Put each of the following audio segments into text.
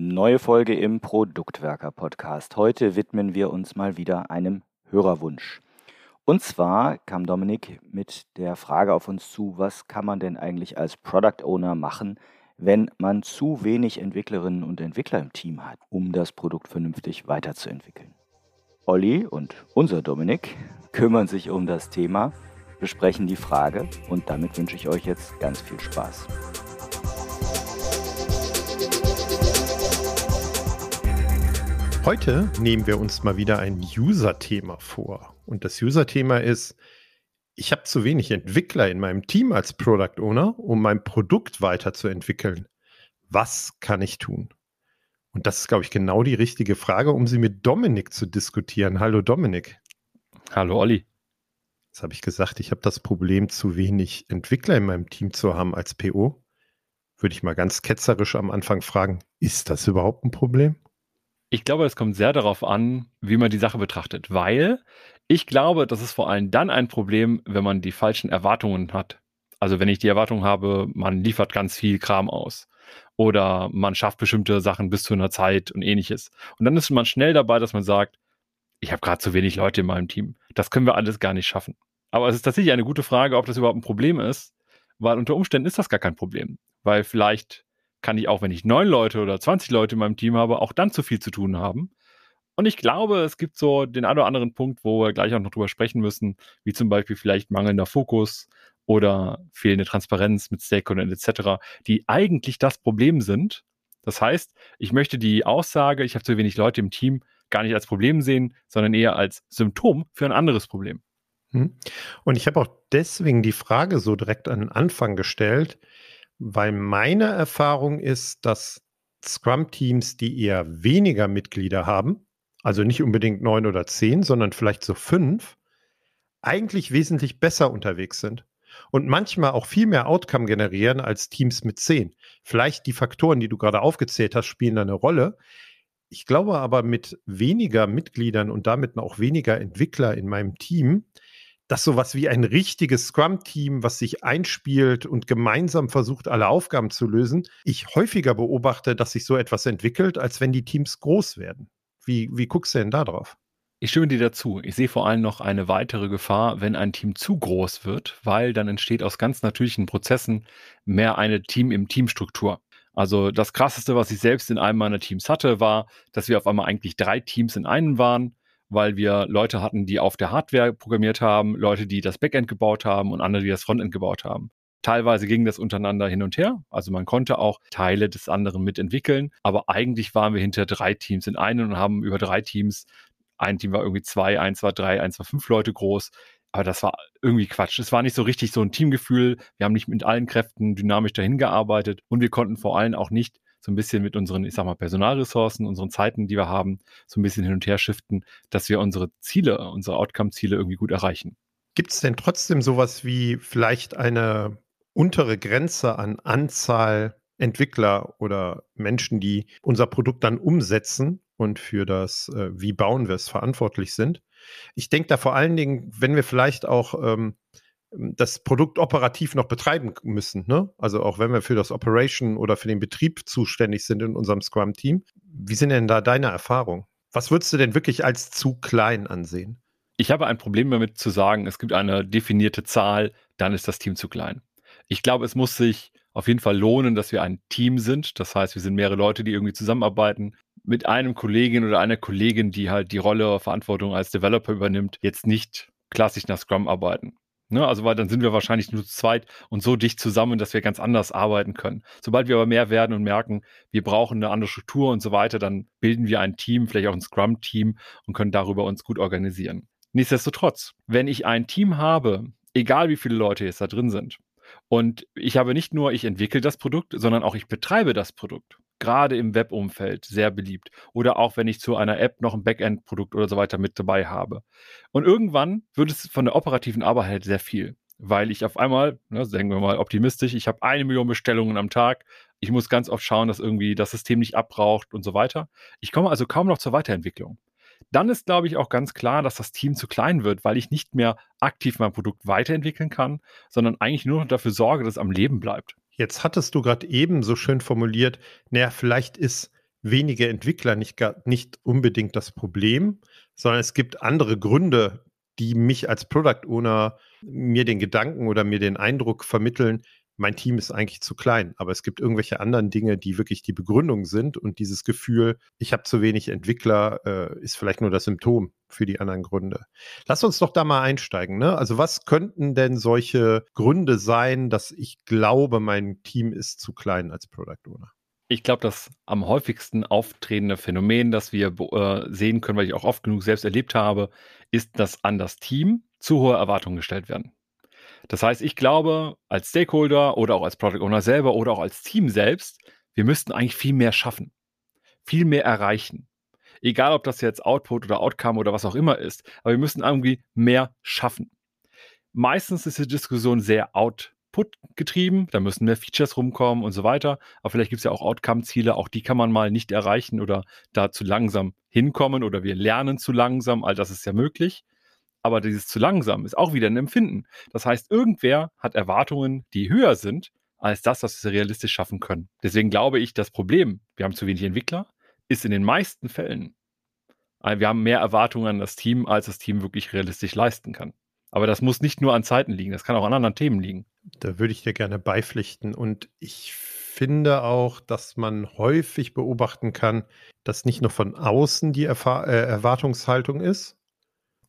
Neue Folge im Produktwerker Podcast. Heute widmen wir uns mal wieder einem Hörerwunsch. Und zwar kam Dominik mit der Frage auf uns zu, was kann man denn eigentlich als Product Owner machen, wenn man zu wenig Entwicklerinnen und Entwickler im Team hat, um das Produkt vernünftig weiterzuentwickeln. Olli und unser Dominik kümmern sich um das Thema, besprechen die Frage und damit wünsche ich euch jetzt ganz viel Spaß. Heute nehmen wir uns mal wieder ein User-Thema vor. Und das User-Thema ist, ich habe zu wenig Entwickler in meinem Team als Product Owner, um mein Produkt weiterzuentwickeln. Was kann ich tun? Und das ist, glaube ich, genau die richtige Frage, um sie mit Dominik zu diskutieren. Hallo Dominik. Hallo Olli. Jetzt habe ich gesagt, ich habe das Problem, zu wenig Entwickler in meinem Team zu haben als PO. Würde ich mal ganz ketzerisch am Anfang fragen, ist das überhaupt ein Problem? Ich glaube, es kommt sehr darauf an, wie man die Sache betrachtet, weil ich glaube, das ist vor allem dann ein Problem, wenn man die falschen Erwartungen hat. Also wenn ich die Erwartung habe, man liefert ganz viel Kram aus oder man schafft bestimmte Sachen bis zu einer Zeit und ähnliches. Und dann ist man schnell dabei, dass man sagt, ich habe gerade zu wenig Leute in meinem Team. Das können wir alles gar nicht schaffen. Aber es ist tatsächlich eine gute Frage, ob das überhaupt ein Problem ist, weil unter Umständen ist das gar kein Problem, weil vielleicht kann ich auch, wenn ich neun Leute oder 20 Leute in meinem Team habe, auch dann zu viel zu tun haben. Und ich glaube, es gibt so den einen oder anderen Punkt, wo wir gleich auch noch drüber sprechen müssen, wie zum Beispiel vielleicht mangelnder Fokus oder fehlende Transparenz mit Stakeholdern etc., die eigentlich das Problem sind. Das heißt, ich möchte die Aussage, ich habe zu wenig Leute im Team, gar nicht als Problem sehen, sondern eher als Symptom für ein anderes Problem. Hm. Und ich habe auch deswegen die Frage so direkt an den Anfang gestellt, weil meine Erfahrung ist, dass Scrum-Teams, die eher weniger Mitglieder haben, also nicht unbedingt neun oder zehn, sondern vielleicht so fünf, eigentlich wesentlich besser unterwegs sind und manchmal auch viel mehr Outcome generieren als Teams mit zehn. Vielleicht die Faktoren, die du gerade aufgezählt hast, spielen da eine Rolle. Ich glaube aber mit weniger Mitgliedern und damit auch weniger Entwickler in meinem Team dass sowas wie ein richtiges Scrum-Team, was sich einspielt und gemeinsam versucht, alle Aufgaben zu lösen, ich häufiger beobachte, dass sich so etwas entwickelt, als wenn die Teams groß werden. Wie, wie guckst du denn da drauf? Ich stimme dir dazu. Ich sehe vor allem noch eine weitere Gefahr, wenn ein Team zu groß wird, weil dann entsteht aus ganz natürlichen Prozessen mehr eine Team im Teamstruktur. Also das krasseste, was ich selbst in einem meiner Teams hatte, war, dass wir auf einmal eigentlich drei Teams in einem waren weil wir Leute hatten, die auf der Hardware programmiert haben, Leute, die das Backend gebaut haben und andere, die das Frontend gebaut haben. Teilweise ging das untereinander hin und her. Also man konnte auch Teile des anderen mitentwickeln. Aber eigentlich waren wir hinter drei Teams in einem und haben über drei Teams, ein Team war irgendwie zwei, eins war drei, eins war fünf Leute groß. Aber das war irgendwie Quatsch. Es war nicht so richtig so ein Teamgefühl. Wir haben nicht mit allen Kräften dynamisch dahin gearbeitet und wir konnten vor allem auch nicht so ein bisschen mit unseren, ich sag mal, Personalressourcen, unseren Zeiten, die wir haben, so ein bisschen hin und her shiften, dass wir unsere Ziele, unsere Outcome-Ziele irgendwie gut erreichen. Gibt es denn trotzdem sowas wie vielleicht eine untere Grenze an Anzahl Entwickler oder Menschen, die unser Produkt dann umsetzen und für das, äh, wie bauen wir es, verantwortlich sind? Ich denke da vor allen Dingen, wenn wir vielleicht auch ähm, das Produkt operativ noch betreiben müssen. Ne? Also auch wenn wir für das Operation oder für den Betrieb zuständig sind in unserem Scrum-Team. Wie sind denn da deine Erfahrungen? Was würdest du denn wirklich als zu klein ansehen? Ich habe ein Problem damit zu sagen, es gibt eine definierte Zahl, dann ist das Team zu klein. Ich glaube, es muss sich auf jeden Fall lohnen, dass wir ein Team sind. Das heißt, wir sind mehrere Leute, die irgendwie zusammenarbeiten. Mit einem Kollegen oder einer Kollegin, die halt die Rolle Verantwortung als Developer übernimmt, jetzt nicht klassisch nach Scrum arbeiten. Ne, also weil dann sind wir wahrscheinlich nur zu zweit und so dicht zusammen, dass wir ganz anders arbeiten können. Sobald wir aber mehr werden und merken, wir brauchen eine andere Struktur und so weiter, dann bilden wir ein Team, vielleicht auch ein Scrum-Team und können darüber uns gut organisieren. Nichtsdestotrotz, wenn ich ein Team habe, egal wie viele Leute jetzt da drin sind, und ich habe nicht nur, ich entwickle das Produkt, sondern auch ich betreibe das Produkt gerade im Webumfeld sehr beliebt. Oder auch wenn ich zu einer App noch ein Backend-Produkt oder so weiter mit dabei habe. Und irgendwann wird es von der operativen Arbeit halt sehr viel, weil ich auf einmal, ne, sagen wir mal optimistisch, ich habe eine Million Bestellungen am Tag. Ich muss ganz oft schauen, dass irgendwie das System nicht abbraucht und so weiter. Ich komme also kaum noch zur Weiterentwicklung. Dann ist, glaube ich, auch ganz klar, dass das Team zu klein wird, weil ich nicht mehr aktiv mein Produkt weiterentwickeln kann, sondern eigentlich nur noch dafür sorge, dass es am Leben bleibt. Jetzt hattest du gerade eben so schön formuliert, naja, vielleicht ist wenige Entwickler nicht, nicht unbedingt das Problem, sondern es gibt andere Gründe, die mich als Product Owner mir den Gedanken oder mir den Eindruck vermitteln, mein Team ist eigentlich zu klein, aber es gibt irgendwelche anderen Dinge, die wirklich die Begründung sind und dieses Gefühl, ich habe zu wenig Entwickler, äh, ist vielleicht nur das Symptom für die anderen Gründe. Lass uns doch da mal einsteigen. Ne? Also was könnten denn solche Gründe sein, dass ich glaube, mein Team ist zu klein als Product Owner? Ich glaube, das am häufigsten auftretende Phänomen, das wir äh, sehen können, weil ich auch oft genug selbst erlebt habe, ist, dass an das Team zu hohe Erwartungen gestellt werden. Das heißt, ich glaube, als Stakeholder oder auch als Product Owner selber oder auch als Team selbst, wir müssten eigentlich viel mehr schaffen, viel mehr erreichen. Egal, ob das jetzt Output oder Outcome oder was auch immer ist, aber wir müssen irgendwie mehr schaffen. Meistens ist die Diskussion sehr Output getrieben, da müssen mehr Features rumkommen und so weiter. Aber vielleicht gibt es ja auch Outcome-Ziele, auch die kann man mal nicht erreichen oder da zu langsam hinkommen oder wir lernen zu langsam, all das ist ja möglich. Aber dieses zu langsam ist auch wieder ein Empfinden. Das heißt, irgendwer hat Erwartungen, die höher sind als das, was wir realistisch schaffen können. Deswegen glaube ich, das Problem, wir haben zu wenig Entwickler, ist in den meisten Fällen, äh, wir haben mehr Erwartungen an das Team, als das Team wirklich realistisch leisten kann. Aber das muss nicht nur an Zeiten liegen, das kann auch an anderen Themen liegen. Da würde ich dir gerne beipflichten. Und ich finde auch, dass man häufig beobachten kann, dass nicht nur von außen die Erfahr äh, Erwartungshaltung ist,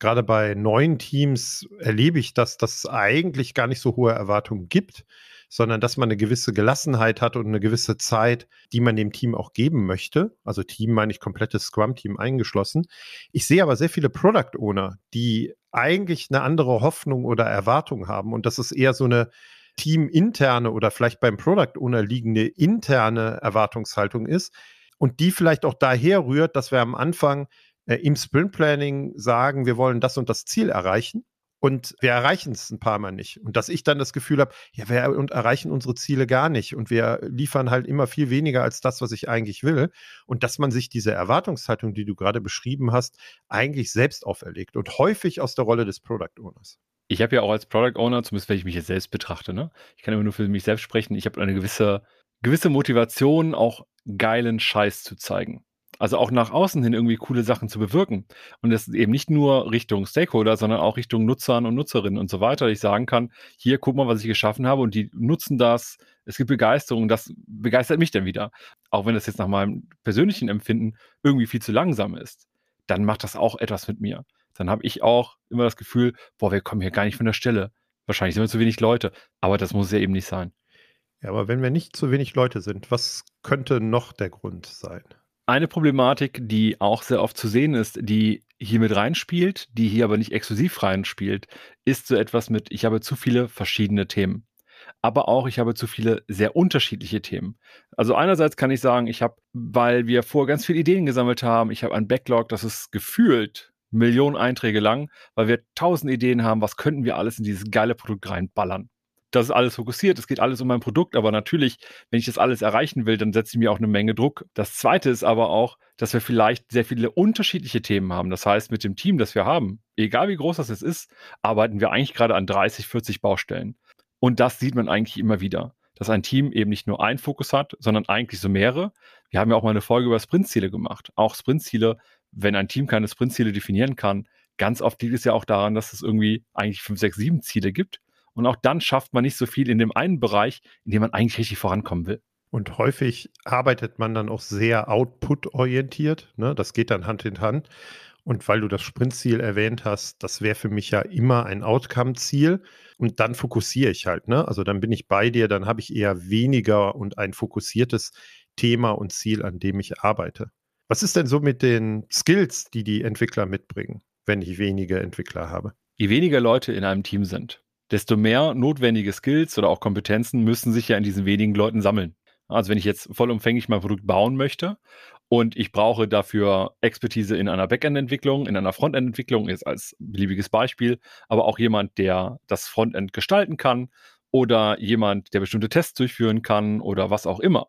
gerade bei neuen Teams erlebe ich, dass das eigentlich gar nicht so hohe Erwartungen gibt, sondern dass man eine gewisse Gelassenheit hat und eine gewisse Zeit, die man dem Team auch geben möchte. Also Team meine ich komplettes Scrum-Team eingeschlossen. Ich sehe aber sehr viele Product Owner, die eigentlich eine andere Hoffnung oder Erwartung haben. Und das ist eher so eine teaminterne oder vielleicht beim Product Owner liegende interne Erwartungshaltung ist. Und die vielleicht auch daher rührt, dass wir am Anfang äh, im Sprint Planning sagen, wir wollen das und das Ziel erreichen und wir erreichen es ein paar Mal nicht. Und dass ich dann das Gefühl habe, ja, wir erreichen unsere Ziele gar nicht und wir liefern halt immer viel weniger als das, was ich eigentlich will. Und dass man sich diese Erwartungshaltung, die du gerade beschrieben hast, eigentlich selbst auferlegt und häufig aus der Rolle des Product Owners. Ich habe ja auch als Product Owner, zumindest wenn ich mich jetzt selbst betrachte, ne? ich kann immer nur für mich selbst sprechen, ich habe eine gewisse, gewisse Motivation, auch geilen Scheiß zu zeigen. Also auch nach außen hin irgendwie coole Sachen zu bewirken. Und das eben nicht nur Richtung Stakeholder, sondern auch Richtung Nutzern und Nutzerinnen und so weiter. Ich sagen kann, hier, guck mal, was ich geschaffen habe und die nutzen das. Es gibt Begeisterung, das begeistert mich dann wieder. Auch wenn das jetzt nach meinem persönlichen Empfinden irgendwie viel zu langsam ist, dann macht das auch etwas mit mir. Dann habe ich auch immer das Gefühl, boah, wir kommen hier gar nicht von der Stelle. Wahrscheinlich sind wir zu wenig Leute, aber das muss ja eben nicht sein. Ja, aber wenn wir nicht zu wenig Leute sind, was könnte noch der Grund sein? Eine Problematik, die auch sehr oft zu sehen ist, die hier mit reinspielt, die hier aber nicht exklusiv reinspielt, ist so etwas mit, ich habe zu viele verschiedene Themen. Aber auch, ich habe zu viele sehr unterschiedliche Themen. Also einerseits kann ich sagen, ich habe, weil wir vor ganz viele Ideen gesammelt haben, ich habe ein Backlog, das ist gefühlt Millionen Einträge lang, weil wir tausend Ideen haben, was könnten wir alles in dieses geile Produkt reinballern das ist alles fokussiert, es geht alles um mein Produkt, aber natürlich, wenn ich das alles erreichen will, dann setze ich mir auch eine Menge Druck. Das zweite ist aber auch, dass wir vielleicht sehr viele unterschiedliche Themen haben. Das heißt, mit dem Team, das wir haben, egal wie groß das jetzt ist, arbeiten wir eigentlich gerade an 30, 40 Baustellen. Und das sieht man eigentlich immer wieder, dass ein Team eben nicht nur einen Fokus hat, sondern eigentlich so mehrere. Wir haben ja auch mal eine Folge über Sprintziele gemacht. Auch Sprintziele, wenn ein Team keine Sprintziele definieren kann, ganz oft liegt es ja auch daran, dass es irgendwie eigentlich fünf, sechs, sieben Ziele gibt und auch dann schafft man nicht so viel in dem einen Bereich, in dem man eigentlich richtig vorankommen will. Und häufig arbeitet man dann auch sehr output-orientiert. Ne? Das geht dann Hand in Hand. Und weil du das Sprintziel erwähnt hast, das wäre für mich ja immer ein Outcome-Ziel. Und dann fokussiere ich halt. Ne? Also dann bin ich bei dir, dann habe ich eher weniger und ein fokussiertes Thema und Ziel, an dem ich arbeite. Was ist denn so mit den Skills, die die Entwickler mitbringen, wenn ich wenige Entwickler habe? Je weniger Leute in einem Team sind, desto mehr notwendige Skills oder auch Kompetenzen müssen sich ja in diesen wenigen Leuten sammeln. Also wenn ich jetzt vollumfänglich mein Produkt bauen möchte und ich brauche dafür Expertise in einer Backend-Entwicklung, in einer Frontend-Entwicklung, jetzt als beliebiges Beispiel, aber auch jemand, der das Frontend gestalten kann oder jemand, der bestimmte Tests durchführen kann oder was auch immer,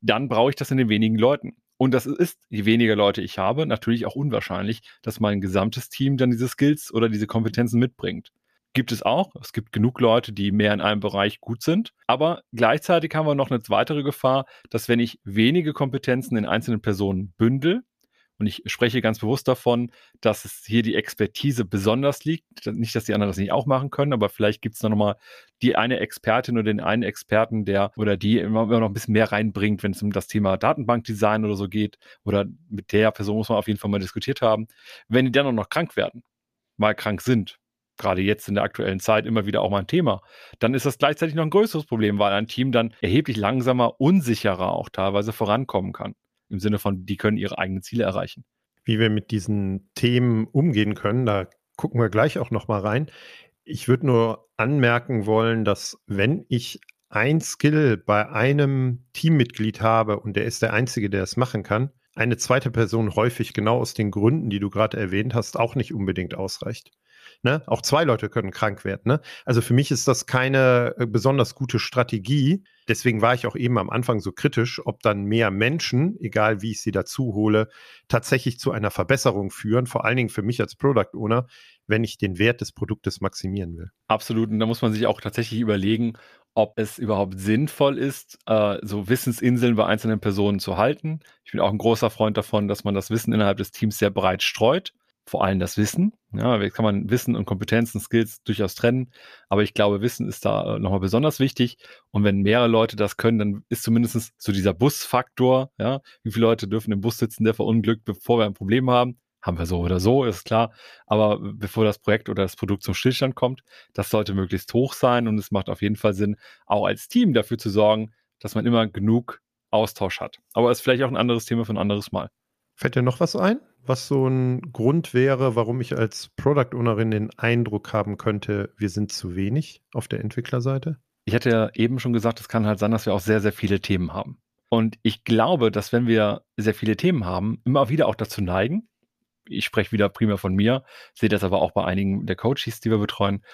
dann brauche ich das in den wenigen Leuten. Und das ist, je weniger Leute ich habe, natürlich auch unwahrscheinlich, dass mein gesamtes Team dann diese Skills oder diese Kompetenzen mitbringt. Gibt es auch. Es gibt genug Leute, die mehr in einem Bereich gut sind. Aber gleichzeitig haben wir noch eine weitere Gefahr, dass wenn ich wenige Kompetenzen in einzelnen Personen bündel, und ich spreche ganz bewusst davon, dass es hier die Expertise besonders liegt. Nicht, dass die anderen das nicht auch machen können, aber vielleicht gibt es da nochmal die eine Expertin oder den einen Experten, der oder die immer, immer noch ein bisschen mehr reinbringt, wenn es um das Thema Datenbankdesign oder so geht. Oder mit der Person muss man auf jeden Fall mal diskutiert haben. Wenn die dann auch noch krank werden, mal krank sind, gerade jetzt in der aktuellen Zeit immer wieder auch mal ein Thema, dann ist das gleichzeitig noch ein größeres Problem, weil ein Team dann erheblich langsamer, unsicherer auch teilweise vorankommen kann im Sinne von, die können ihre eigenen Ziele erreichen. Wie wir mit diesen Themen umgehen können, da gucken wir gleich auch noch mal rein. Ich würde nur anmerken wollen, dass wenn ich ein Skill bei einem Teammitglied habe und der ist der Einzige, der es machen kann, eine zweite Person häufig genau aus den Gründen, die du gerade erwähnt hast, auch nicht unbedingt ausreicht. Ne? Auch zwei Leute können krank werden. Ne? Also für mich ist das keine äh, besonders gute Strategie. Deswegen war ich auch eben am Anfang so kritisch, ob dann mehr Menschen, egal wie ich sie dazu hole, tatsächlich zu einer Verbesserung führen. Vor allen Dingen für mich als Product Owner, wenn ich den Wert des Produktes maximieren will. Absolut. Und da muss man sich auch tatsächlich überlegen, ob es überhaupt sinnvoll ist, äh, so Wissensinseln bei einzelnen Personen zu halten. Ich bin auch ein großer Freund davon, dass man das Wissen innerhalb des Teams sehr breit streut vor allem das Wissen. Ja, jetzt kann man Wissen und Kompetenzen, Skills durchaus trennen, aber ich glaube, Wissen ist da äh, nochmal besonders wichtig. Und wenn mehrere Leute das können, dann ist zumindest so dieser Busfaktor, ja, wie viele Leute dürfen im Bus sitzen, der verunglückt, bevor wir ein Problem haben. Haben wir so oder so, ist klar. Aber bevor das Projekt oder das Produkt zum Stillstand kommt, das sollte möglichst hoch sein und es macht auf jeden Fall Sinn, auch als Team dafür zu sorgen, dass man immer genug Austausch hat. Aber ist vielleicht auch ein anderes Thema für ein anderes Mal. Fällt dir noch was ein? Was so ein Grund wäre, warum ich als Product Ownerin den Eindruck haben könnte, wir sind zu wenig auf der Entwicklerseite? Ich hatte ja eben schon gesagt, es kann halt sein, dass wir auch sehr, sehr viele Themen haben. Und ich glaube, dass wenn wir sehr viele Themen haben, immer wieder auch dazu neigen, ich spreche wieder primär von mir, sehe das aber auch bei einigen der Coaches, die wir betreuen,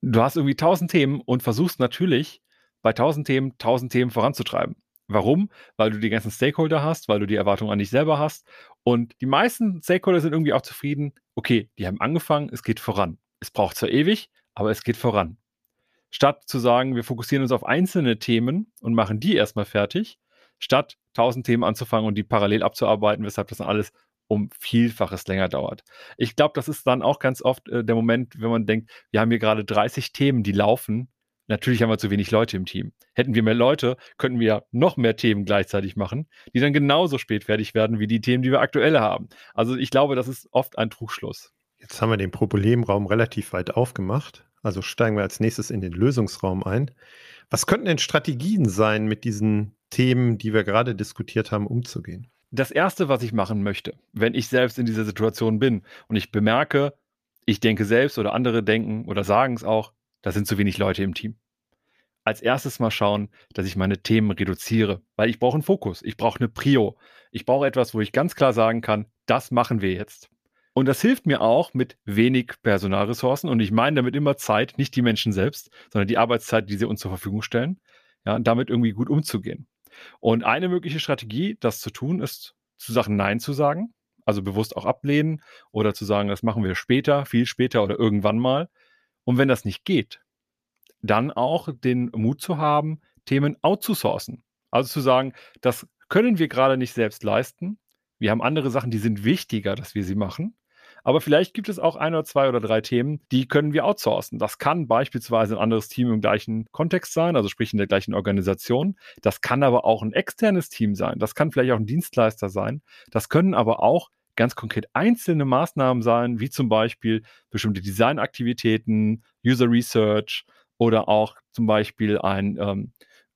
du hast irgendwie tausend Themen und versuchst natürlich bei tausend Themen, tausend Themen voranzutreiben. Warum? Weil du die ganzen Stakeholder hast, weil du die Erwartungen an dich selber hast. Und die meisten Stakeholder sind irgendwie auch zufrieden. Okay, die haben angefangen, es geht voran. Es braucht zwar ewig, aber es geht voran. Statt zu sagen, wir fokussieren uns auf einzelne Themen und machen die erstmal fertig, statt tausend Themen anzufangen und die parallel abzuarbeiten, weshalb das dann alles um Vielfaches länger dauert. Ich glaube, das ist dann auch ganz oft äh, der Moment, wenn man denkt, wir haben hier gerade 30 Themen, die laufen Natürlich haben wir zu wenig Leute im Team. Hätten wir mehr Leute, könnten wir noch mehr Themen gleichzeitig machen, die dann genauso spät fertig werden wie die Themen, die wir aktuell haben. Also ich glaube, das ist oft ein Trugschluss. Jetzt haben wir den Problemraum relativ weit aufgemacht. Also steigen wir als nächstes in den Lösungsraum ein. Was könnten denn Strategien sein, mit diesen Themen, die wir gerade diskutiert haben, umzugehen? Das Erste, was ich machen möchte, wenn ich selbst in dieser Situation bin und ich bemerke, ich denke selbst oder andere denken oder sagen es auch, da sind zu wenig Leute im Team. Als erstes mal schauen, dass ich meine Themen reduziere, weil ich brauche einen Fokus, ich brauche eine Prio, ich brauche etwas, wo ich ganz klar sagen kann, das machen wir jetzt. Und das hilft mir auch mit wenig Personalressourcen und ich meine damit immer Zeit, nicht die Menschen selbst, sondern die Arbeitszeit, die sie uns zur Verfügung stellen, ja, damit irgendwie gut umzugehen. Und eine mögliche Strategie, das zu tun, ist, zu Sachen Nein zu sagen, also bewusst auch ablehnen oder zu sagen, das machen wir später, viel später oder irgendwann mal, und wenn das nicht geht, dann auch den Mut zu haben, Themen outzusourcen. Also zu sagen, das können wir gerade nicht selbst leisten. Wir haben andere Sachen, die sind wichtiger, dass wir sie machen. Aber vielleicht gibt es auch ein oder zwei oder drei Themen, die können wir outsourcen. Das kann beispielsweise ein anderes Team im gleichen Kontext sein, also sprich in der gleichen Organisation. Das kann aber auch ein externes Team sein. Das kann vielleicht auch ein Dienstleister sein. Das können aber auch ganz konkret einzelne Maßnahmen sein, wie zum Beispiel bestimmte Designaktivitäten, User Research oder auch zum Beispiel ein, ähm,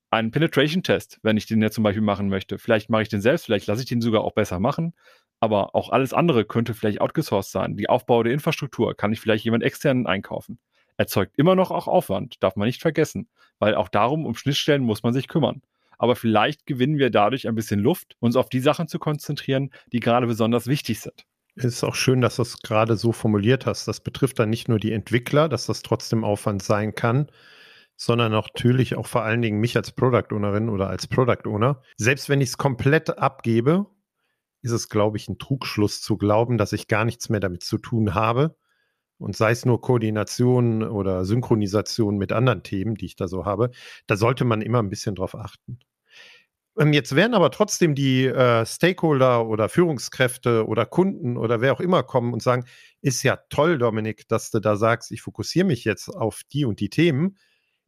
einen Penetration-Test, wenn ich den jetzt zum Beispiel machen möchte. Vielleicht mache ich den selbst, vielleicht lasse ich den sogar auch besser machen. Aber auch alles andere könnte vielleicht outgesourced sein. Die Aufbau der Infrastruktur kann ich vielleicht jemand externen einkaufen. Erzeugt immer noch auch Aufwand, darf man nicht vergessen, weil auch darum, um Schnittstellen muss man sich kümmern aber vielleicht gewinnen wir dadurch ein bisschen Luft, uns auf die Sachen zu konzentrieren, die gerade besonders wichtig sind. Es ist auch schön, dass du es gerade so formuliert hast. Das betrifft dann nicht nur die Entwickler, dass das trotzdem Aufwand sein kann, sondern natürlich auch vor allen Dingen mich als Product Ownerin oder als Product Owner. Selbst wenn ich es komplett abgebe, ist es, glaube ich, ein Trugschluss zu glauben, dass ich gar nichts mehr damit zu tun habe und sei es nur Koordination oder Synchronisation mit anderen Themen, die ich da so habe, da sollte man immer ein bisschen drauf achten. Ähm, jetzt werden aber trotzdem die äh, Stakeholder oder Führungskräfte oder Kunden oder wer auch immer kommen und sagen, ist ja toll, Dominik, dass du da sagst, ich fokussiere mich jetzt auf die und die Themen.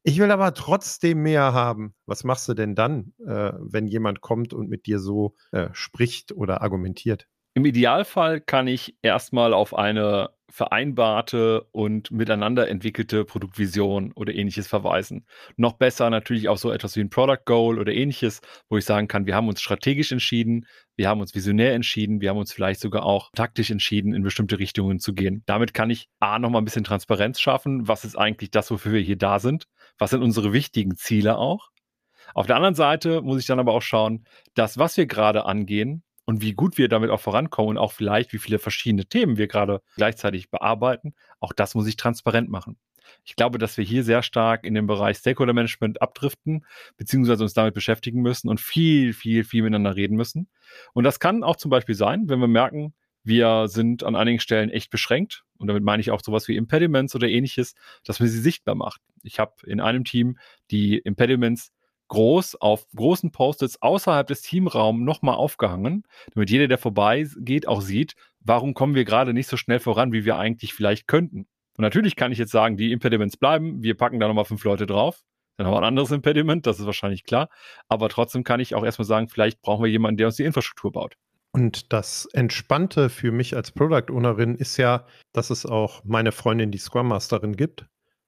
Ich will aber trotzdem mehr haben. Was machst du denn dann, äh, wenn jemand kommt und mit dir so äh, spricht oder argumentiert? Im Idealfall kann ich erstmal auf eine vereinbarte und miteinander entwickelte Produktvision oder ähnliches verweisen. Noch besser natürlich auch so etwas wie ein Product Goal oder ähnliches, wo ich sagen kann, wir haben uns strategisch entschieden, wir haben uns visionär entschieden, wir haben uns vielleicht sogar auch taktisch entschieden, in bestimmte Richtungen zu gehen. Damit kann ich A, nochmal ein bisschen Transparenz schaffen. Was ist eigentlich das, wofür wir hier da sind? Was sind unsere wichtigen Ziele auch? Auf der anderen Seite muss ich dann aber auch schauen, dass was wir gerade angehen, und wie gut wir damit auch vorankommen und auch vielleicht, wie viele verschiedene Themen wir gerade gleichzeitig bearbeiten, auch das muss ich transparent machen. Ich glaube, dass wir hier sehr stark in dem Bereich Stakeholder Management abdriften, beziehungsweise uns damit beschäftigen müssen und viel, viel, viel miteinander reden müssen. Und das kann auch zum Beispiel sein, wenn wir merken, wir sind an einigen Stellen echt beschränkt. Und damit meine ich auch sowas wie Impediments oder ähnliches, dass man sie sichtbar macht. Ich habe in einem Team die Impediments groß auf großen Post-its außerhalb des Teamraums nochmal aufgehangen, damit jeder, der vorbeigeht, auch sieht, warum kommen wir gerade nicht so schnell voran, wie wir eigentlich vielleicht könnten. Und natürlich kann ich jetzt sagen, die Impediments bleiben, wir packen da nochmal fünf Leute drauf. Dann haben wir ein anderes Impediment, das ist wahrscheinlich klar. Aber trotzdem kann ich auch erstmal sagen, vielleicht brauchen wir jemanden, der uns die Infrastruktur baut. Und das Entspannte für mich als Product Ownerin ist ja, dass es auch meine Freundin, die Scrum Masterin gibt,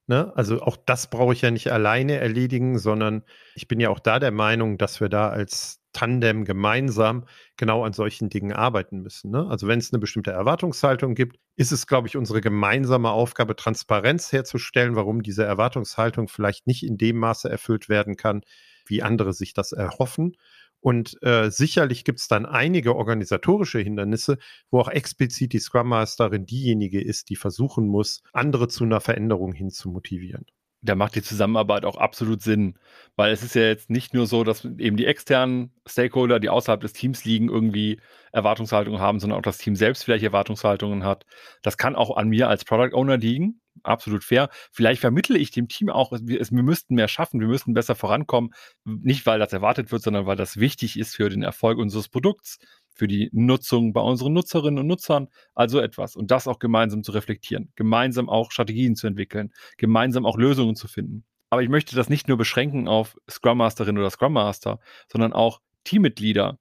Ne? Also auch das brauche ich ja nicht alleine erledigen, sondern ich bin ja auch da der Meinung, dass wir da als Tandem gemeinsam genau an solchen Dingen arbeiten müssen. Ne? Also wenn es eine bestimmte Erwartungshaltung gibt, ist es, glaube ich, unsere gemeinsame Aufgabe, Transparenz herzustellen, warum diese Erwartungshaltung vielleicht nicht in dem Maße erfüllt werden kann, wie andere sich das erhoffen. Und äh, sicherlich gibt es dann einige organisatorische Hindernisse, wo auch explizit die Scrum Masterin diejenige ist, die versuchen muss, andere zu einer Veränderung hin zu motivieren. Da macht die Zusammenarbeit auch absolut Sinn, weil es ist ja jetzt nicht nur so, dass eben die externen Stakeholder, die außerhalb des Teams liegen, irgendwie Erwartungshaltungen haben, sondern auch das Team selbst vielleicht Erwartungshaltungen hat. Das kann auch an mir als Product Owner liegen, absolut fair. Vielleicht vermittle ich dem Team auch, wir, wir müssten mehr schaffen, wir müssten besser vorankommen. Nicht, weil das erwartet wird, sondern weil das wichtig ist für den Erfolg unseres Produkts, für die Nutzung bei unseren Nutzerinnen und Nutzern. Also etwas. Und das auch gemeinsam zu reflektieren, gemeinsam auch Strategien zu entwickeln, gemeinsam auch Lösungen zu finden. Aber ich möchte das nicht nur beschränken auf Scrum Masterin oder Scrum Master, sondern auch Teammitglieder,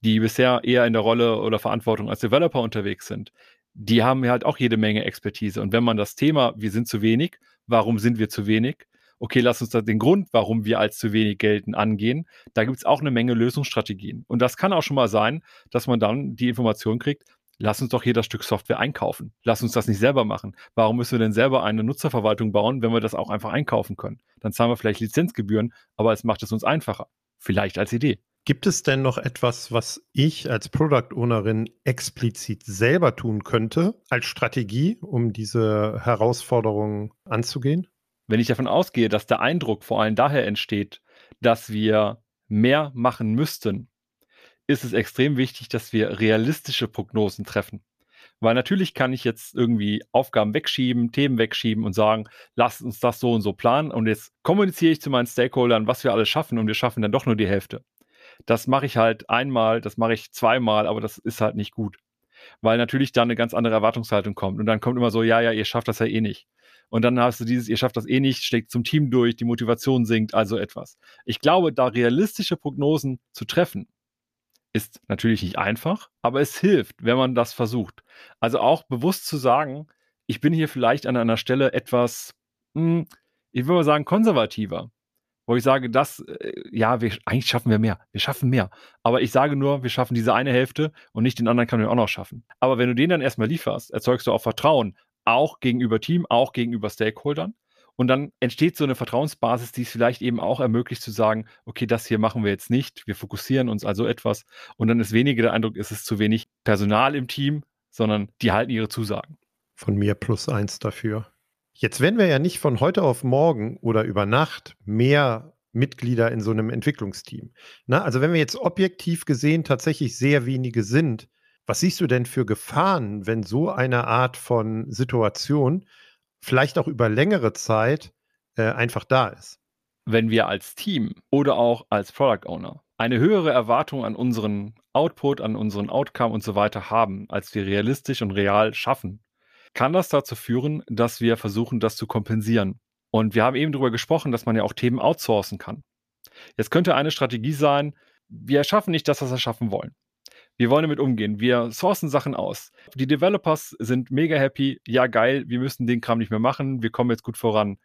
die bisher eher in der Rolle oder Verantwortung als Developer unterwegs sind, die haben halt auch jede Menge Expertise. Und wenn man das Thema, wir sind zu wenig, warum sind wir zu wenig? Okay, lass uns da den Grund, warum wir als zu wenig gelten, angehen. Da gibt es auch eine Menge Lösungsstrategien. Und das kann auch schon mal sein, dass man dann die Information kriegt, lass uns doch hier das Stück Software einkaufen. Lass uns das nicht selber machen. Warum müssen wir denn selber eine Nutzerverwaltung bauen, wenn wir das auch einfach einkaufen können? Dann zahlen wir vielleicht Lizenzgebühren, aber es macht es uns einfacher. Vielleicht als Idee. Gibt es denn noch etwas, was ich als Product Ownerin explizit selber tun könnte als Strategie, um diese Herausforderungen anzugehen? Wenn ich davon ausgehe, dass der Eindruck vor allem daher entsteht, dass wir mehr machen müssten, ist es extrem wichtig, dass wir realistische Prognosen treffen. Weil natürlich kann ich jetzt irgendwie Aufgaben wegschieben, Themen wegschieben und sagen, lasst uns das so und so planen. Und jetzt kommuniziere ich zu meinen Stakeholdern, was wir alles schaffen und wir schaffen dann doch nur die Hälfte das mache ich halt einmal, das mache ich zweimal, aber das ist halt nicht gut. Weil natürlich da eine ganz andere Erwartungshaltung kommt. Und dann kommt immer so, ja, ja, ihr schafft das ja eh nicht. Und dann hast du dieses, ihr schafft das eh nicht, steckt zum Team durch, die Motivation sinkt, also etwas. Ich glaube, da realistische Prognosen zu treffen, ist natürlich nicht einfach, aber es hilft, wenn man das versucht. Also auch bewusst zu sagen, ich bin hier vielleicht an einer Stelle etwas, hm, ich würde mal sagen, konservativer wo ich sage, das, äh, ja, wir, eigentlich schaffen wir mehr. Wir schaffen mehr. Aber ich sage nur, wir schaffen diese eine Hälfte und nicht den anderen können wir auch noch schaffen. Aber wenn du den dann erstmal lieferst, erzeugst du auch Vertrauen, auch gegenüber Team, auch gegenüber Stakeholdern. Und dann entsteht so eine Vertrauensbasis, die es vielleicht eben auch ermöglicht zu sagen, okay, das hier machen wir jetzt nicht, wir fokussieren uns also etwas. Und dann ist weniger der Eindruck, ist es zu wenig Personal im Team, sondern die halten ihre Zusagen. Von mir plus eins dafür. Jetzt werden wir ja nicht von heute auf morgen oder über Nacht mehr Mitglieder in so einem Entwicklungsteam. Na, also wenn wir jetzt objektiv gesehen tatsächlich sehr wenige sind, Was siehst du denn für Gefahren, wenn so eine Art von Situation vielleicht auch über längere Zeit äh, einfach da ist? Wenn wir als Team oder auch als Product Owner eine höhere Erwartung an unseren Output, an unseren Outcome und so weiter haben, als wir realistisch und real schaffen, kann das dazu führen, dass wir versuchen, das zu kompensieren. Und wir haben eben darüber gesprochen, dass man ja auch Themen outsourcen kann. Jetzt könnte eine Strategie sein, wir schaffen nicht das, was wir schaffen wollen. Wir wollen damit umgehen. Wir sourcen Sachen aus. Die Developers sind mega happy. Ja, geil, wir müssen den Kram nicht mehr machen. Wir kommen jetzt gut voran.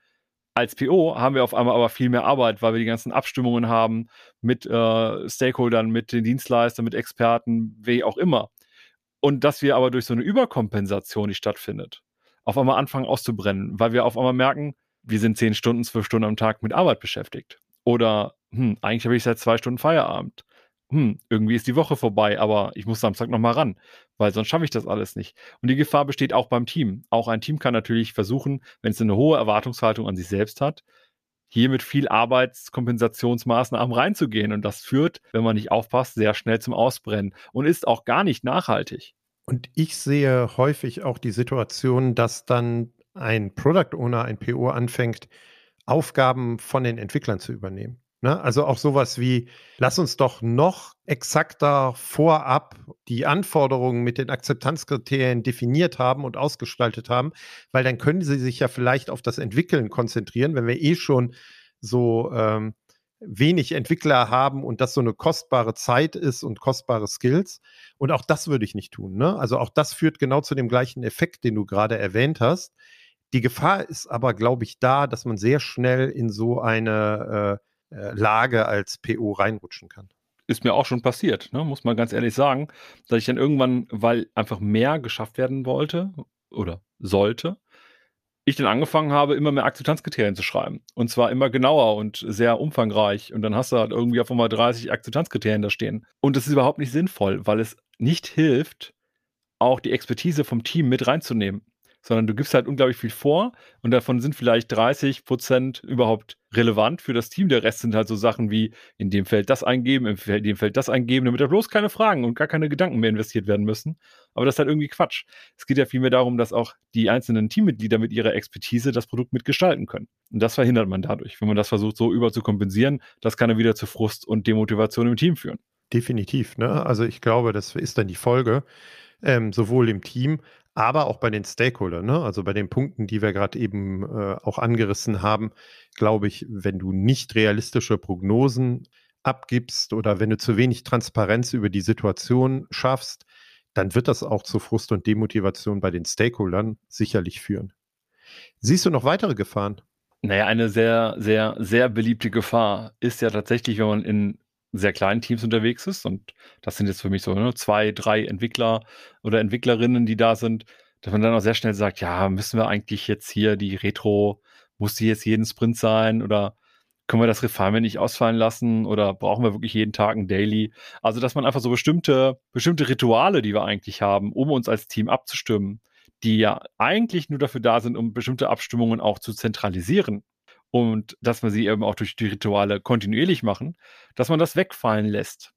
Als PO haben wir auf einmal aber viel mehr Arbeit, weil wir die ganzen Abstimmungen haben mit äh, Stakeholdern, mit den Dienstleistern, mit Experten, wie auch immer. Und dass wir aber durch so eine Überkompensation, die stattfindet, auf einmal anfangen auszubrennen, weil wir auf einmal merken, wir sind zehn Stunden, zwölf Stunden am Tag mit Arbeit beschäftigt. Oder, hm, eigentlich habe ich seit zwei Stunden Feierabend. Hm, irgendwie ist die Woche vorbei, aber ich muss Samstag nochmal ran, weil sonst schaffe ich das alles nicht. Und die Gefahr besteht auch beim Team. Auch ein Team kann natürlich versuchen, wenn es eine hohe Erwartungshaltung an sich selbst hat, hier mit viel Arbeitskompensationsmaßnahmen reinzugehen. Und das führt, wenn man nicht aufpasst, sehr schnell zum Ausbrennen und ist auch gar nicht nachhaltig. Und ich sehe häufig auch die Situation, dass dann ein Product Owner, ein PO anfängt, Aufgaben von den Entwicklern zu übernehmen. Ne? Also auch sowas wie, lass uns doch noch exakter vorab die Anforderungen mit den Akzeptanzkriterien definiert haben und ausgestaltet haben, weil dann können sie sich ja vielleicht auf das Entwickeln konzentrieren, wenn wir eh schon so ähm, wenig Entwickler haben und das so eine kostbare Zeit ist und kostbare Skills. Und auch das würde ich nicht tun. Ne? Also auch das führt genau zu dem gleichen Effekt, den du gerade erwähnt hast. Die Gefahr ist aber, glaube ich, da, dass man sehr schnell in so eine äh, Lage als PO reinrutschen kann. Ist mir auch schon passiert, ne? muss man ganz ehrlich sagen, dass ich dann irgendwann, weil einfach mehr geschafft werden wollte oder sollte, ich dann angefangen habe, immer mehr Akzeptanzkriterien zu schreiben. Und zwar immer genauer und sehr umfangreich. Und dann hast du halt irgendwie auf einmal 30 Akzeptanzkriterien da stehen. Und das ist überhaupt nicht sinnvoll, weil es nicht hilft, auch die Expertise vom Team mit reinzunehmen sondern du gibst halt unglaublich viel vor und davon sind vielleicht 30 Prozent überhaupt relevant für das Team. Der Rest sind halt so Sachen wie in dem Feld das eingeben, in dem Feld das eingeben, damit da bloß keine Fragen und gar keine Gedanken mehr investiert werden müssen. Aber das ist halt irgendwie Quatsch. Es geht ja vielmehr darum, dass auch die einzelnen Teammitglieder mit ihrer Expertise das Produkt mitgestalten können. Und das verhindert man dadurch, wenn man das versucht, so überzukompensieren. Das kann dann wieder zu Frust und Demotivation im Team führen. Definitiv. Ne? Also ich glaube, das ist dann die Folge. Ähm, sowohl im Team aber auch bei den Stakeholdern, ne? also bei den Punkten, die wir gerade eben äh, auch angerissen haben, glaube ich, wenn du nicht realistische Prognosen abgibst oder wenn du zu wenig Transparenz über die Situation schaffst, dann wird das auch zu Frust und Demotivation bei den Stakeholdern sicherlich führen. Siehst du noch weitere Gefahren? Naja, eine sehr, sehr, sehr beliebte Gefahr ist ja tatsächlich, wenn man in sehr kleinen Teams unterwegs ist. Und das sind jetzt für mich so ne, zwei, drei Entwickler oder Entwicklerinnen, die da sind, dass man dann auch sehr schnell sagt, ja, müssen wir eigentlich jetzt hier die Retro, muss die jetzt jeden Sprint sein oder können wir das Refinement nicht ausfallen lassen oder brauchen wir wirklich jeden Tag ein Daily? Also, dass man einfach so bestimmte, bestimmte Rituale, die wir eigentlich haben, um uns als Team abzustimmen, die ja eigentlich nur dafür da sind, um bestimmte Abstimmungen auch zu zentralisieren und dass wir sie eben auch durch die Rituale kontinuierlich machen, dass man das wegfallen lässt.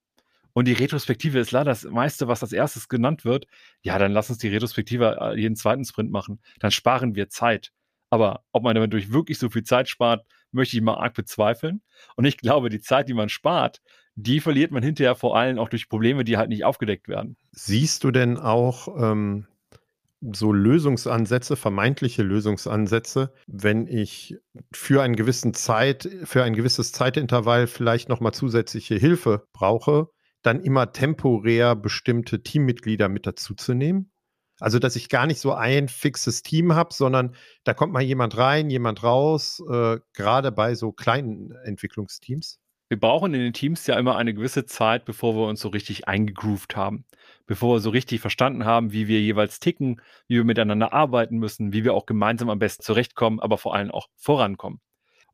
Und die Retrospektive ist leider das meiste, was als erstes genannt wird. Ja, dann lass uns die Retrospektive äh, jeden zweiten Sprint machen. Dann sparen wir Zeit. Aber ob man dadurch wirklich so viel Zeit spart, möchte ich mal arg bezweifeln. Und ich glaube, die Zeit, die man spart, die verliert man hinterher vor allem auch durch Probleme, die halt nicht aufgedeckt werden. Siehst du denn auch ähm, so Lösungsansätze, vermeintliche Lösungsansätze, wenn ich für einen gewissen Zeit, für ein gewisses Zeitintervall vielleicht nochmal zusätzliche Hilfe brauche, dann immer temporär bestimmte Teammitglieder mit dazuzunehmen? Also, dass ich gar nicht so ein fixes Team habe, sondern da kommt mal jemand rein, jemand raus, äh, gerade bei so kleinen Entwicklungsteams wir brauchen in den Teams ja immer eine gewisse Zeit, bevor wir uns so richtig eingegroovt haben, bevor wir so richtig verstanden haben, wie wir jeweils ticken, wie wir miteinander arbeiten müssen, wie wir auch gemeinsam am besten zurechtkommen, aber vor allem auch vorankommen.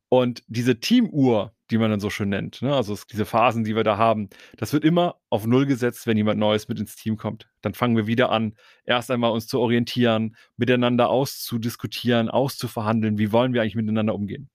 Und diese Teamuhr, die man dann so schön nennt, ne, also diese Phasen, die wir da haben, das wird immer auf Null gesetzt, wenn jemand Neues mit ins Team kommt. Dann fangen wir wieder an, erst einmal uns zu orientieren, miteinander auszudiskutieren, auszuverhandeln, wie wollen wir eigentlich miteinander umgehen.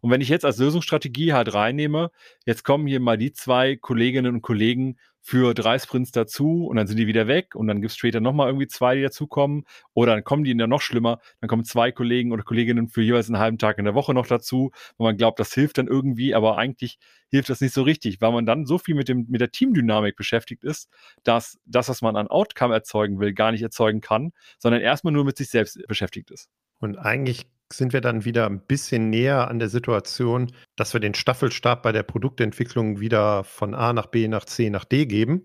Und wenn ich jetzt als Lösungsstrategie halt reinnehme, jetzt kommen hier mal die zwei Kolleginnen und Kollegen für drei Sprints dazu und dann sind die wieder weg und dann gibt es später nochmal irgendwie zwei, die dazukommen oder dann kommen die in der noch schlimmer, dann kommen zwei Kollegen oder Kolleginnen für jeweils einen halben Tag in der Woche noch dazu, wo man glaubt, das hilft dann irgendwie, aber eigentlich hilft das nicht so richtig, weil man dann so viel mit, dem, mit der Teamdynamik beschäftigt ist, dass das, was man an Outcome erzeugen will, gar nicht erzeugen kann, sondern erstmal nur mit sich selbst beschäftigt ist. Und eigentlich sind wir dann wieder ein bisschen näher an der Situation, dass wir den Staffelstab bei der Produktentwicklung wieder von A nach B nach C nach D geben.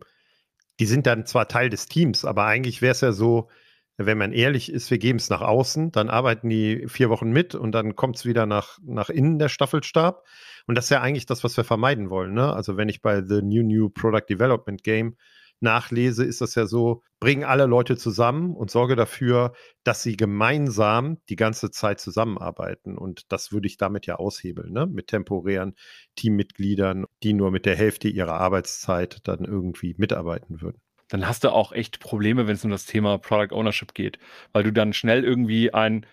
Die sind dann zwar Teil des Teams, aber eigentlich wäre es ja so, wenn man ehrlich ist, wir geben es nach außen, dann arbeiten die vier Wochen mit und dann kommt es wieder nach, nach innen der Staffelstab. Und das ist ja eigentlich das, was wir vermeiden wollen. Ne? Also wenn ich bei The New New Product Development Game nachlese, ist das ja so, bring alle Leute zusammen und sorge dafür, dass sie gemeinsam die ganze Zeit zusammenarbeiten. Und das würde ich damit ja aushebeln, ne? mit temporären Teammitgliedern, die nur mit der Hälfte ihrer Arbeitszeit dann irgendwie mitarbeiten würden dann hast du auch echt Probleme, wenn es um das Thema Product Ownership geht, weil du dann schnell irgendwie ein,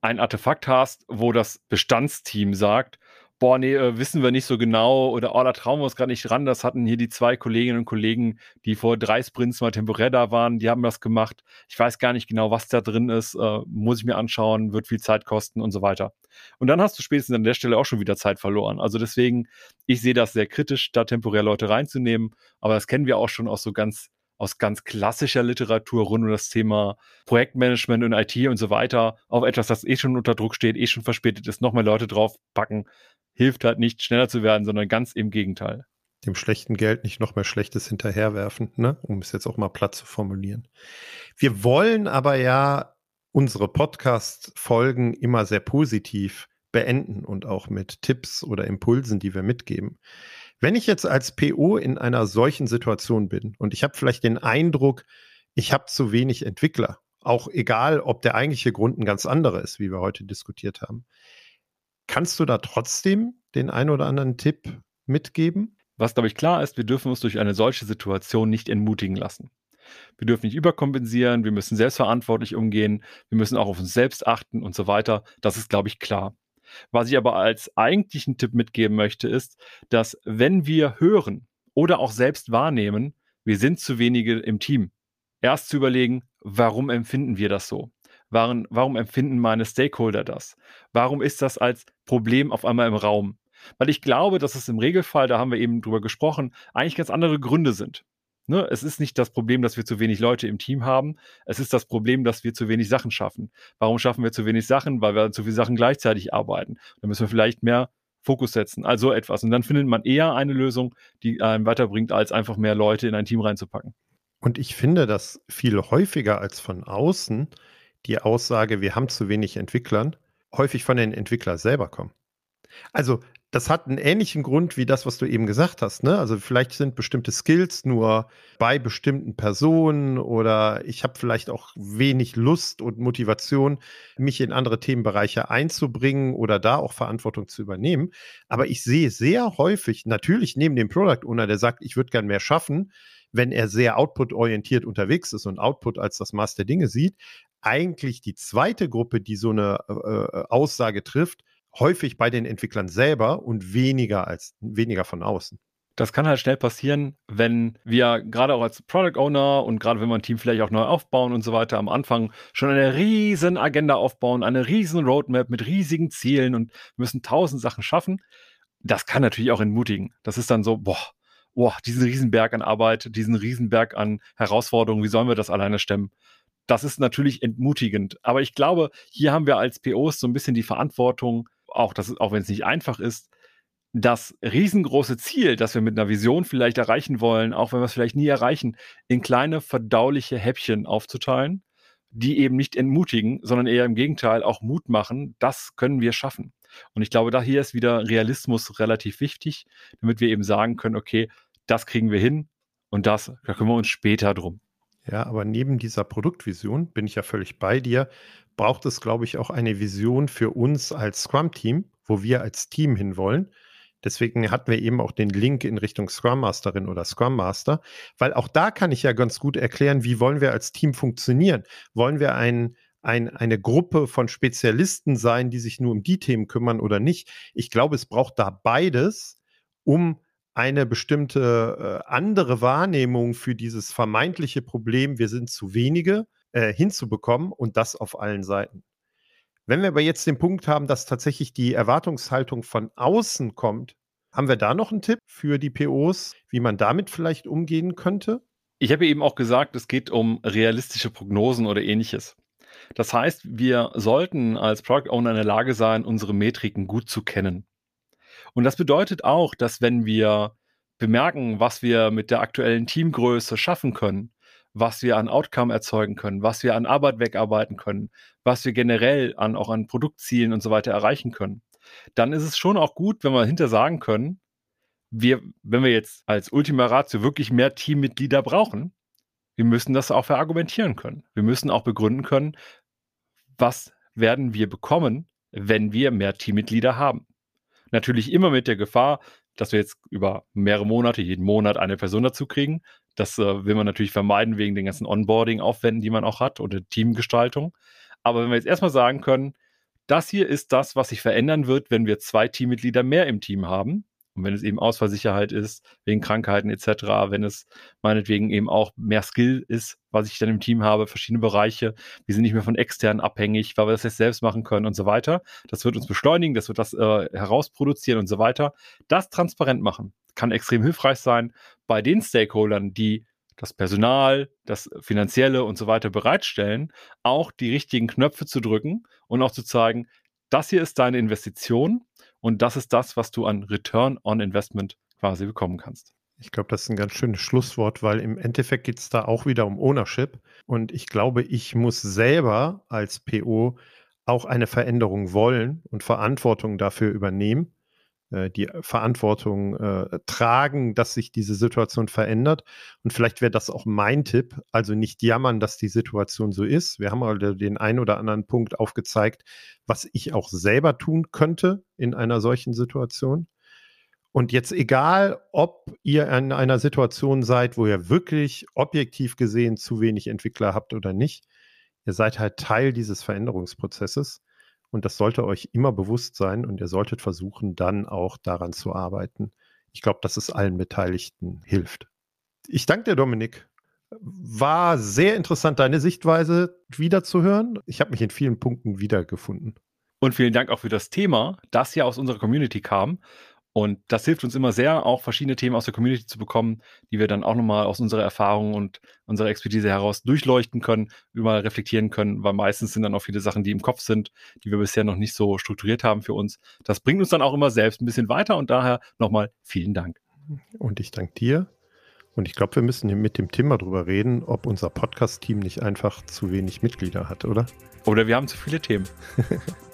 ein Artefakt hast, wo das Bestandsteam sagt, boah, nee, äh, wissen wir nicht so genau oder oh, da trauen wir uns gerade nicht ran. Das hatten hier die zwei Kolleginnen und Kollegen, die vor drei Sprints mal temporär da waren, die haben das gemacht. Ich weiß gar nicht genau, was da drin ist, äh, muss ich mir anschauen, wird viel Zeit kosten und so weiter. Und dann hast du spätestens an der Stelle auch schon wieder Zeit verloren. Also deswegen, ich sehe das sehr kritisch, da temporär Leute reinzunehmen, aber das kennen wir auch schon aus so ganz aus ganz klassischer Literatur rund um das Thema Projektmanagement und IT und so weiter auf etwas, das eh schon unter Druck steht, eh schon verspätet ist, noch mehr Leute draufpacken hilft halt nicht schneller zu werden, sondern ganz im Gegenteil. Dem schlechten Geld nicht noch mehr Schlechtes hinterherwerfen, ne? um es jetzt auch mal platt zu formulieren. Wir wollen aber ja unsere Podcast-Folgen immer sehr positiv beenden und auch mit Tipps oder Impulsen, die wir mitgeben. Wenn ich jetzt als PO in einer solchen Situation bin und ich habe vielleicht den Eindruck, ich habe zu wenig Entwickler, auch egal, ob der eigentliche Grund ein ganz anderer ist, wie wir heute diskutiert haben, Kannst du da trotzdem den ein oder anderen Tipp mitgeben? Was, glaube ich, klar ist, wir dürfen uns durch eine solche Situation nicht entmutigen lassen. Wir dürfen nicht überkompensieren, wir müssen selbstverantwortlich umgehen, wir müssen auch auf uns selbst achten und so weiter. Das ist, glaube ich, klar. Was ich aber als eigentlichen Tipp mitgeben möchte, ist, dass wenn wir hören oder auch selbst wahrnehmen, wir sind zu wenige im Team, erst zu überlegen, warum empfinden wir das so? Warum, warum empfinden meine Stakeholder das? Warum ist das als Problem auf einmal im Raum? Weil ich glaube, dass es im Regelfall, da haben wir eben drüber gesprochen, eigentlich ganz andere Gründe sind. Ne? Es ist nicht das Problem, dass wir zu wenig Leute im Team haben. Es ist das Problem, dass wir zu wenig Sachen schaffen. Warum schaffen wir zu wenig Sachen? Weil wir zu viele Sachen gleichzeitig arbeiten. Da müssen wir vielleicht mehr Fokus setzen. Also etwas. Und dann findet man eher eine Lösung, die einen weiterbringt, als einfach mehr Leute in ein Team reinzupacken. Und ich finde das viel häufiger als von außen die Aussage, wir haben zu wenig Entwicklern, häufig von den Entwicklern selber kommen. Also das hat einen ähnlichen Grund wie das, was du eben gesagt hast. Ne? Also vielleicht sind bestimmte Skills nur bei bestimmten Personen oder ich habe vielleicht auch wenig Lust und Motivation, mich in andere Themenbereiche einzubringen oder da auch Verantwortung zu übernehmen. Aber ich sehe sehr häufig, natürlich neben dem Product Owner, der sagt, ich würde gern mehr schaffen, wenn er sehr output-orientiert unterwegs ist und Output als das Maß der Dinge sieht, eigentlich die zweite Gruppe, die so eine äh, äh, Aussage trifft, häufig bei den Entwicklern selber und weniger als weniger von außen. Das kann halt schnell passieren, wenn wir gerade auch als Product Owner und gerade wenn wir ein Team vielleicht auch neu aufbauen und so weiter am Anfang schon eine riesen Agenda aufbauen, eine riesen Roadmap mit riesigen Zielen und müssen tausend Sachen schaffen. Das kann natürlich auch entmutigen. Das ist dann so, boah, boah, diesen Riesenberg an Arbeit, diesen Riesenberg an Herausforderungen, wie sollen wir das alleine stemmen? das ist natürlich entmutigend. Aber ich glaube, hier haben wir als POs so ein bisschen die Verantwortung, auch, auch wenn es nicht einfach ist, das riesengroße Ziel, das wir mit einer Vision vielleicht erreichen wollen, auch wenn wir es vielleicht nie erreichen, in kleine verdauliche Häppchen aufzuteilen, die eben nicht entmutigen, sondern eher im Gegenteil auch Mut machen. Das können wir schaffen. Und ich glaube, da hier ist wieder Realismus relativ wichtig, damit wir eben sagen können, okay, das kriegen wir hin und das, da kümmern wir uns später drum. Ja, aber neben dieser Produktvision, bin ich ja völlig bei dir, braucht es, glaube ich, auch eine Vision für uns als Scrum-Team, wo wir als Team hinwollen. Deswegen hatten wir eben auch den Link in Richtung Scrum Masterin oder Scrum Master, weil auch da kann ich ja ganz gut erklären, wie wollen wir als Team funktionieren. Wollen wir ein, ein, eine Gruppe von Spezialisten sein, die sich nur um die Themen kümmern oder nicht. Ich glaube, es braucht da beides, um eine bestimmte äh, andere Wahrnehmung für dieses vermeintliche Problem, wir sind zu wenige, äh, hinzubekommen und das auf allen Seiten. Wenn wir aber jetzt den Punkt haben, dass tatsächlich die Erwartungshaltung von außen kommt, haben wir da noch einen Tipp für die POs, wie man damit vielleicht umgehen könnte? Ich habe eben auch gesagt, es geht um realistische Prognosen oder ähnliches. Das heißt, wir sollten als Product Owner in der Lage sein, unsere Metriken gut zu kennen. Und das bedeutet auch, dass wenn wir bemerken, was wir mit der aktuellen Teamgröße schaffen können, was wir an Outcome erzeugen können, was wir an Arbeit wegarbeiten können, was wir generell an, auch an Produktzielen und so weiter erreichen können, dann ist es schon auch gut, wenn wir hinter sagen können, wir, wenn wir jetzt als Ultima Ratio wirklich mehr Teammitglieder brauchen, wir müssen das auch verargumentieren können. Wir müssen auch begründen können, was werden wir bekommen, wenn wir mehr Teammitglieder haben. Natürlich immer mit der Gefahr, dass wir jetzt über mehrere Monate, jeden Monat eine Person dazu kriegen. Das äh, will man natürlich vermeiden wegen den ganzen Onboarding-Aufwänden, die man auch hat oder Teamgestaltung. Aber wenn wir jetzt erstmal sagen können, das hier ist das, was sich verändern wird, wenn wir zwei Teammitglieder mehr im Team haben, und wenn es eben Ausfallsicherheit ist, wegen Krankheiten etc., wenn es meinetwegen eben auch mehr Skill ist, was ich dann im Team habe, verschiedene Bereiche, wir sind nicht mehr von externen abhängig, weil wir das jetzt selbst machen können und so weiter. Das wird uns beschleunigen, das wird das äh, herausproduzieren und so weiter. Das transparent machen kann extrem hilfreich sein bei den Stakeholdern, die das Personal, das Finanzielle und so weiter bereitstellen, auch die richtigen Knöpfe zu drücken und auch zu zeigen, das hier ist deine Investition und das ist das, was du an Return on Investment quasi bekommen kannst. Ich glaube, das ist ein ganz schönes Schlusswort, weil im Endeffekt geht es da auch wieder um Ownership. Und ich glaube, ich muss selber als PO auch eine Veränderung wollen und Verantwortung dafür übernehmen. Äh, die Verantwortung äh, tragen, dass sich diese Situation verändert. Und vielleicht wäre das auch mein Tipp. Also nicht jammern, dass die Situation so ist. Wir haben also den einen oder anderen Punkt aufgezeigt, was ich auch selber tun könnte in einer solchen Situation. Und jetzt egal, ob ihr in einer Situation seid, wo ihr wirklich objektiv gesehen zu wenig Entwickler habt oder nicht, ihr seid halt Teil dieses Veränderungsprozesses. Und das sollte euch immer bewusst sein und ihr solltet versuchen, dann auch daran zu arbeiten. Ich glaube, dass es allen Beteiligten hilft. Ich danke dir, Dominik. War sehr interessant, deine Sichtweise wiederzuhören. Ich habe mich in vielen Punkten wiedergefunden. Und vielen Dank auch für das Thema, das ja aus unserer Community kam und das hilft uns immer sehr, auch verschiedene Themen aus der Community zu bekommen, die wir dann auch nochmal aus unserer Erfahrung und unserer Expertise heraus durchleuchten können, überall reflektieren können, weil meistens sind dann auch viele Sachen, die im Kopf sind, die wir bisher noch nicht so strukturiert haben für uns. Das bringt uns dann auch immer selbst ein bisschen weiter und daher nochmal vielen Dank. Und ich danke dir. Und ich glaube, wir müssen mit dem Thema drüber reden, ob unser Podcast-Team nicht einfach zu wenig Mitglieder hat, oder? Oder wir haben zu viele Themen.